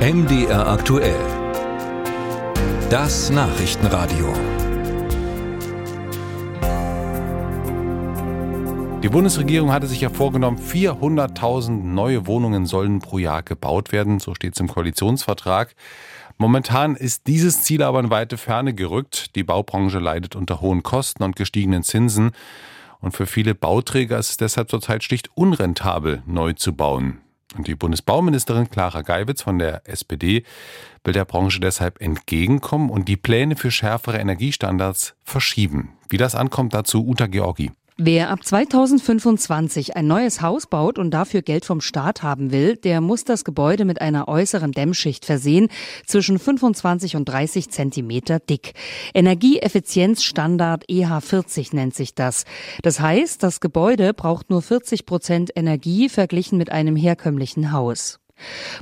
MDR aktuell. Das Nachrichtenradio. Die Bundesregierung hatte sich ja vorgenommen, 400.000 neue Wohnungen sollen pro Jahr gebaut werden. So steht es im Koalitionsvertrag. Momentan ist dieses Ziel aber in weite Ferne gerückt. Die Baubranche leidet unter hohen Kosten und gestiegenen Zinsen. Und für viele Bauträger ist es deshalb zurzeit schlicht unrentabel, neu zu bauen. Und die Bundesbauministerin Clara Geiwitz von der SPD will der Branche deshalb entgegenkommen und die Pläne für schärfere Energiestandards verschieben. Wie das ankommt, dazu Uta Georgi. Wer ab 2025 ein neues Haus baut und dafür Geld vom Staat haben will, der muss das Gebäude mit einer äußeren Dämmschicht versehen, zwischen 25 und 30 Zentimeter dick. Energieeffizienzstandard EH40 nennt sich das. Das heißt, das Gebäude braucht nur 40 Prozent Energie verglichen mit einem herkömmlichen Haus.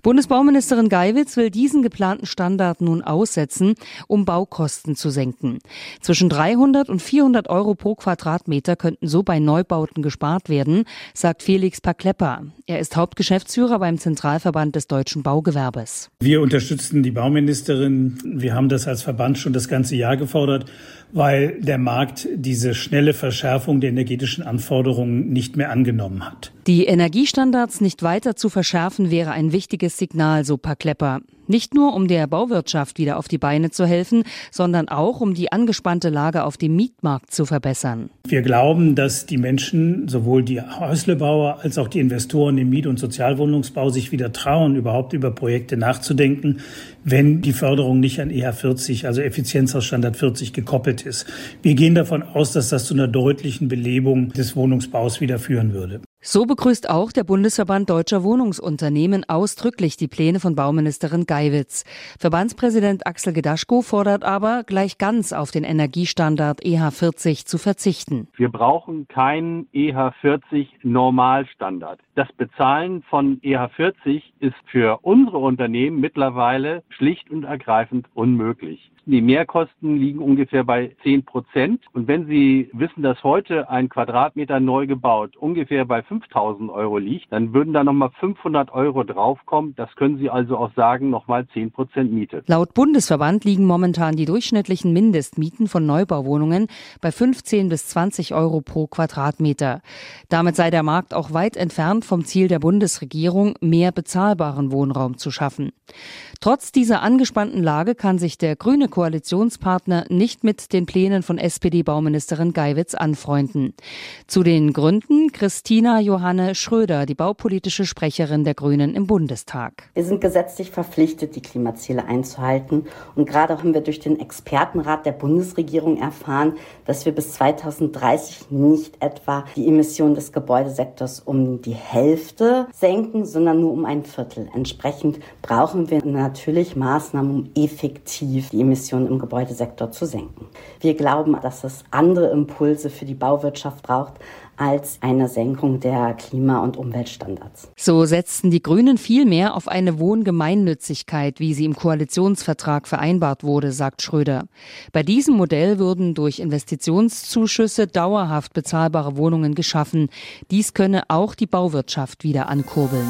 Bundesbauministerin Geiwitz will diesen geplanten Standard nun aussetzen, um Baukosten zu senken. Zwischen 300 und 400 Euro pro Quadratmeter könnten so bei Neubauten gespart werden, sagt Felix Paklepper. Er ist Hauptgeschäftsführer beim Zentralverband des deutschen Baugewerbes. Wir unterstützen die Bauministerin. Wir haben das als Verband schon das ganze Jahr gefordert, weil der Markt diese schnelle Verschärfung der energetischen Anforderungen nicht mehr angenommen hat. Die Energiestandards nicht weiter zu verschärfen wäre ein wichtiges Signal, so Paklepper. Nicht nur, um der Bauwirtschaft wieder auf die Beine zu helfen, sondern auch, um die angespannte Lage auf dem Mietmarkt zu verbessern. Wir glauben, dass die Menschen, sowohl die Häuslebauer als auch die Investoren im Miet- und Sozialwohnungsbau sich wieder trauen, überhaupt über Projekte nachzudenken, wenn die Förderung nicht an EH 40, also Effizienzausstandard 40 gekoppelt ist. Wir gehen davon aus, dass das zu einer deutlichen Belebung des Wohnungsbaus wieder führen würde. So begrüßt auch der Bundesverband Deutscher Wohnungsunternehmen ausdrücklich die Pläne von Bauministerin Geiwitz. Verbandspräsident Axel Gedaschko fordert aber, gleich ganz auf den Energiestandard EH40 zu verzichten. Wir brauchen keinen EH40 Normalstandard. Das Bezahlen von EH40 ist für unsere Unternehmen mittlerweile schlicht und ergreifend unmöglich. Die Mehrkosten liegen ungefähr bei 10 Prozent. Und wenn Sie wissen, dass heute ein Quadratmeter neu gebaut ungefähr bei 5000 Euro liegt, dann würden da nochmal 500 Euro draufkommen. Das können Sie also auch sagen, nochmal 10 Prozent Miete. Laut Bundesverband liegen momentan die durchschnittlichen Mindestmieten von Neubauwohnungen bei 15 bis 20 Euro pro Quadratmeter. Damit sei der Markt auch weit entfernt vom Ziel der Bundesregierung, mehr bezahlbaren Wohnraum zu schaffen. Trotz dieser angespannten Lage kann sich der grüne Koalitionspartner nicht mit den Plänen von SPD-Bauministerin Geiwitz anfreunden. Zu den Gründen Christina Johanne Schröder, die baupolitische Sprecherin der Grünen im Bundestag. Wir sind gesetzlich verpflichtet, die Klimaziele einzuhalten. Und gerade haben wir durch den Expertenrat der Bundesregierung erfahren, dass wir bis 2030 nicht etwa die Emissionen des Gebäudesektors um die Hälfte senken, sondern nur um ein Viertel. Entsprechend brauchen wir natürlich Maßnahmen, um effektiv die Emissionen im Gebäudesektor zu senken. Wir glauben, dass es andere Impulse für die Bauwirtschaft braucht als eine Senkung der Klima- und Umweltstandards. So setzten die Grünen vielmehr auf eine Wohngemeinnützigkeit, wie sie im Koalitionsvertrag vereinbart wurde, sagt Schröder. Bei diesem Modell würden durch Investitionszuschüsse dauerhaft bezahlbare Wohnungen geschaffen. Dies könne auch die Bauwirtschaft wieder ankurbeln.